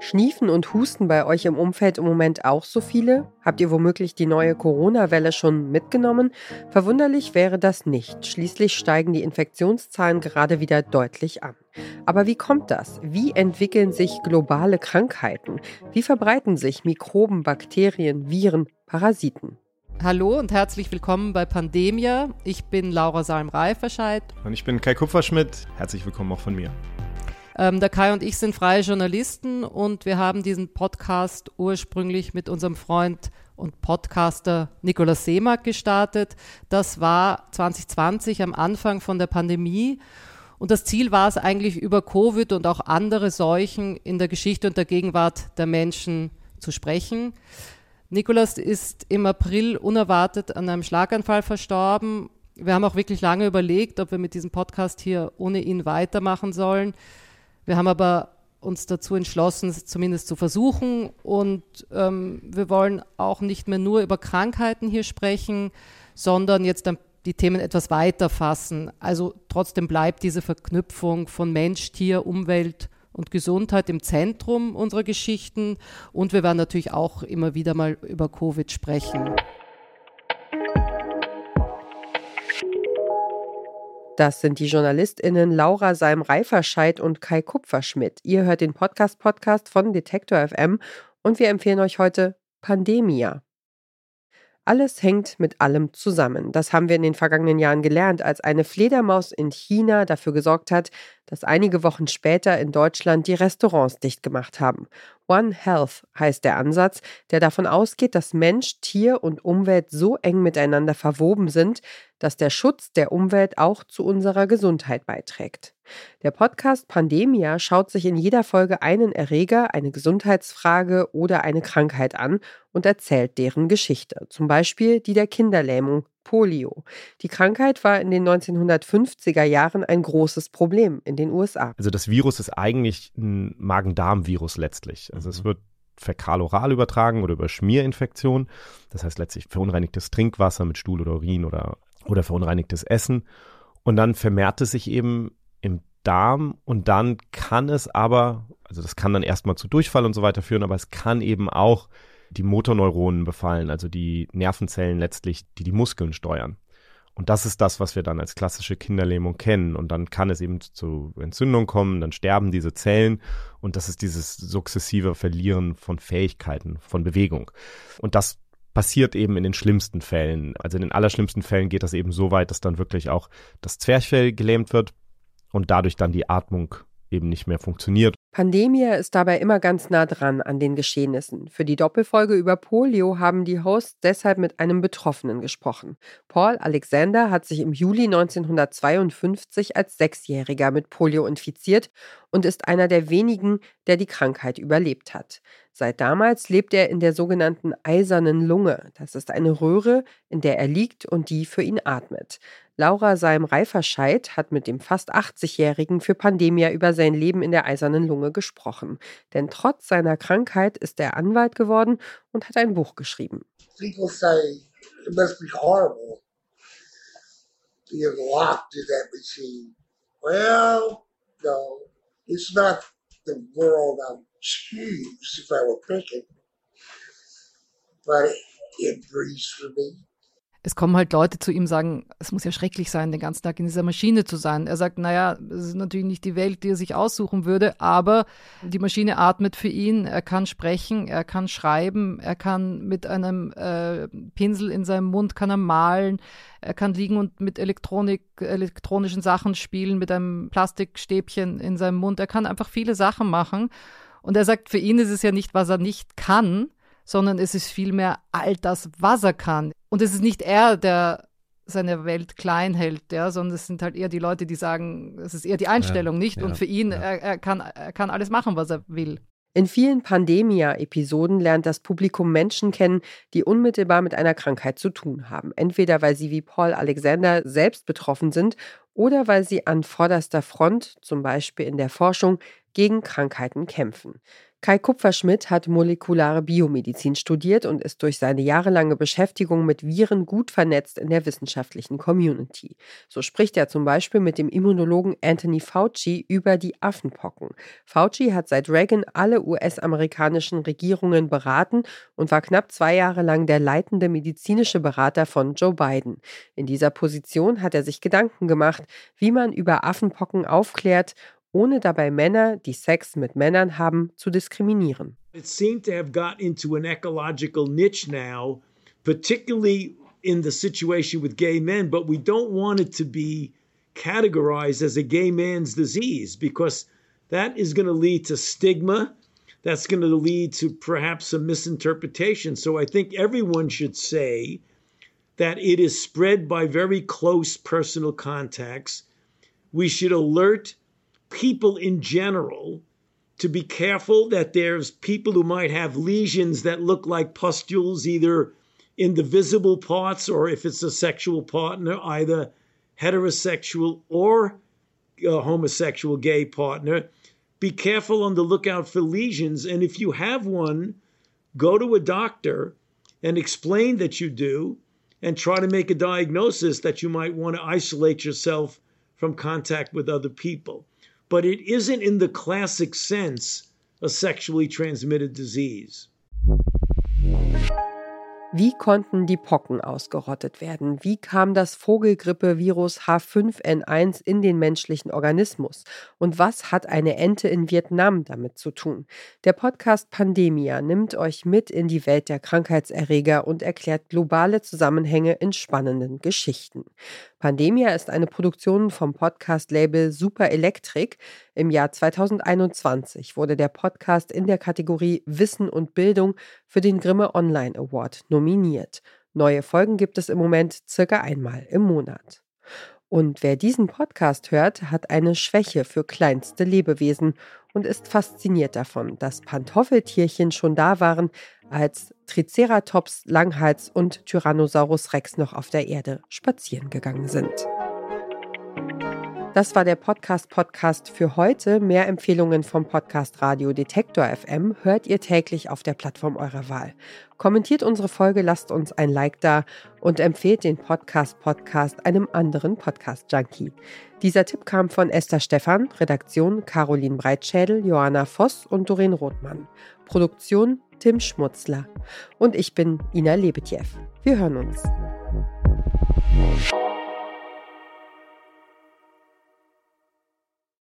Schniefen und Husten bei euch im Umfeld im Moment auch so viele? Habt ihr womöglich die neue Corona-Welle schon mitgenommen? Verwunderlich wäre das nicht. Schließlich steigen die Infektionszahlen gerade wieder deutlich an. Aber wie kommt das? Wie entwickeln sich globale Krankheiten? Wie verbreiten sich Mikroben, Bakterien, Viren, Parasiten? Hallo und herzlich willkommen bei Pandemia. Ich bin Laura Salm-Reiferscheid. Und ich bin Kai Kupferschmidt. Herzlich willkommen auch von mir. Ähm, der Kai und ich sind freie Journalisten und wir haben diesen Podcast ursprünglich mit unserem Freund und Podcaster Nikolaus Seemack gestartet. Das war 2020 am Anfang von der Pandemie. Und das Ziel war es eigentlich, über Covid und auch andere Seuchen in der Geschichte und der Gegenwart der Menschen zu sprechen. Nikolaus ist im April unerwartet an einem Schlaganfall verstorben. Wir haben auch wirklich lange überlegt, ob wir mit diesem Podcast hier ohne ihn weitermachen sollen. Wir haben aber uns dazu entschlossen, es zumindest zu versuchen. Und ähm, wir wollen auch nicht mehr nur über Krankheiten hier sprechen, sondern jetzt die Themen etwas weiter fassen. Also trotzdem bleibt diese Verknüpfung von Mensch, Tier, Umwelt und Gesundheit im Zentrum unserer Geschichten. Und wir werden natürlich auch immer wieder mal über Covid sprechen. Das sind die JournalistInnen Laura Salm-Reiferscheid und Kai Kupferschmidt. Ihr hört den Podcast-Podcast von Detektor FM und wir empfehlen euch heute Pandemia. Alles hängt mit allem zusammen. Das haben wir in den vergangenen Jahren gelernt, als eine Fledermaus in China dafür gesorgt hat, dass einige Wochen später in Deutschland die Restaurants dicht gemacht haben. One Health heißt der Ansatz, der davon ausgeht, dass Mensch, Tier und Umwelt so eng miteinander verwoben sind, dass der Schutz der Umwelt auch zu unserer Gesundheit beiträgt. Der Podcast Pandemia schaut sich in jeder Folge einen Erreger, eine Gesundheitsfrage oder eine Krankheit an und erzählt deren Geschichte, zum Beispiel die der Kinderlähmung Polio. Die Krankheit war in den 1950er Jahren ein großes Problem in den USA. Also das Virus ist eigentlich ein Magen-Darm-Virus letztlich. Also es mhm. wird fäkaloral übertragen oder über Schmierinfektion. Das heißt letztlich verunreinigtes Trinkwasser mit Stuhl oder Urin oder, oder verunreinigtes Essen. Und dann vermehrt es sich eben im Darm und dann kann es aber, also das kann dann erstmal zu Durchfall und so weiter führen, aber es kann eben auch die Motorneuronen befallen, also die Nervenzellen letztlich, die die Muskeln steuern. Und das ist das, was wir dann als klassische Kinderlähmung kennen. Und dann kann es eben zu Entzündung kommen, dann sterben diese Zellen und das ist dieses sukzessive Verlieren von Fähigkeiten, von Bewegung. Und das passiert eben in den schlimmsten Fällen. Also in den allerschlimmsten Fällen geht das eben so weit, dass dann wirklich auch das Zwerchfell gelähmt wird und dadurch dann die Atmung eben nicht mehr funktioniert. Pandemia ist dabei immer ganz nah dran an den Geschehnissen. Für die Doppelfolge über Polio haben die Hosts deshalb mit einem Betroffenen gesprochen. Paul Alexander hat sich im Juli 1952 als Sechsjähriger mit Polio infiziert und ist einer der wenigen, der die Krankheit überlebt hat. Seit damals lebt er in der sogenannten eisernen Lunge. Das ist eine Röhre, in der er liegt und die für ihn atmet. Laura Seim-Reiferscheid hat mit dem fast 80-Jährigen für Pandemia über sein Leben in der eisernen Lunge gesprochen. Denn trotz seiner Krankheit ist er Anwalt geworden und hat ein Buch geschrieben. People say it must be horrible being locked in that machine. Well, no, it's not the world I would choose if I were picking, but it breathes for me es kommen halt Leute zu ihm sagen, es muss ja schrecklich sein, den ganzen Tag in dieser Maschine zu sein. Er sagt, naja, es ist natürlich nicht die Welt, die er sich aussuchen würde, aber die Maschine atmet für ihn, er kann sprechen, er kann schreiben, er kann mit einem äh, Pinsel in seinem Mund kann er malen, er kann liegen und mit Elektronik, elektronischen Sachen spielen, mit einem Plastikstäbchen in seinem Mund. Er kann einfach viele Sachen machen. Und er sagt, für ihn ist es ja nicht, was er nicht kann, sondern es ist vielmehr all das, was er kann. Und es ist nicht er, der seine Welt klein hält, ja, sondern es sind halt eher die Leute, die sagen, es ist eher die Einstellung, ja, nicht? Ja, und für ihn, ja. er, er, kann, er kann alles machen, was er will. In vielen Pandemia-Episoden lernt das Publikum Menschen kennen, die unmittelbar mit einer Krankheit zu tun haben. Entweder weil sie wie Paul Alexander selbst betroffen sind oder weil sie an vorderster Front, zum Beispiel in der Forschung, gegen Krankheiten kämpfen. Kai Kupferschmidt hat molekulare Biomedizin studiert und ist durch seine jahrelange Beschäftigung mit Viren gut vernetzt in der wissenschaftlichen Community. So spricht er zum Beispiel mit dem Immunologen Anthony Fauci über die Affenpocken. Fauci hat seit Reagan alle US-amerikanischen Regierungen beraten und war knapp zwei Jahre lang der leitende medizinische Berater von Joe Biden. In dieser Position hat er sich Gedanken gemacht, wie man über Affenpocken aufklärt ohne dabei Männer, die Sex mit Männern haben, zu diskriminieren. It seemed to have got into an ecological niche now, particularly in the situation with gay men, but we don't want it to be categorized as a gay man's disease because that is going to lead to stigma. That's going to lead to perhaps a misinterpretation. So I think everyone should say that it is spread by very close personal contacts. We should alert people in general to be careful that there's people who might have lesions that look like pustules either in the visible parts or if it's a sexual partner, either heterosexual or homosexual gay partner. Be careful on the lookout for lesions. And if you have one, go to a doctor and explain that you do and try to make a diagnosis that you might want to isolate yourself from contact with other people. But it isn't in the classic sense a sexually transmitted disease. Wie konnten die Pocken ausgerottet werden? Wie kam das Vogelgrippevirus H5N1 in den menschlichen Organismus? Und was hat eine Ente in Vietnam damit zu tun? Der Podcast Pandemia nimmt euch mit in die Welt der Krankheitserreger und erklärt globale Zusammenhänge in spannenden Geschichten. Pandemia ist eine Produktion vom Podcast-Label Super Electric. Im Jahr 2021 wurde der Podcast in der Kategorie Wissen und Bildung für den Grimme Online Award nominiert. Neue Folgen gibt es im Moment circa einmal im Monat. Und wer diesen Podcast hört, hat eine Schwäche für kleinste Lebewesen und ist fasziniert davon, dass Pantoffeltierchen schon da waren, als Triceratops, Langhals und Tyrannosaurus Rex noch auf der Erde spazieren gegangen sind. Das war der Podcast-Podcast für heute. Mehr Empfehlungen vom Podcast Radio Detektor FM hört ihr täglich auf der Plattform eurer Wahl. Kommentiert unsere Folge, lasst uns ein Like da und empfehlt den Podcast-Podcast einem anderen Podcast-Junkie. Dieser Tipp kam von Esther Stephan, Redaktion Caroline Breitschädel, Johanna Voss und Doreen Rothmann. Produktion Tim Schmutzler. Und ich bin Ina Lebetjew. Wir hören uns.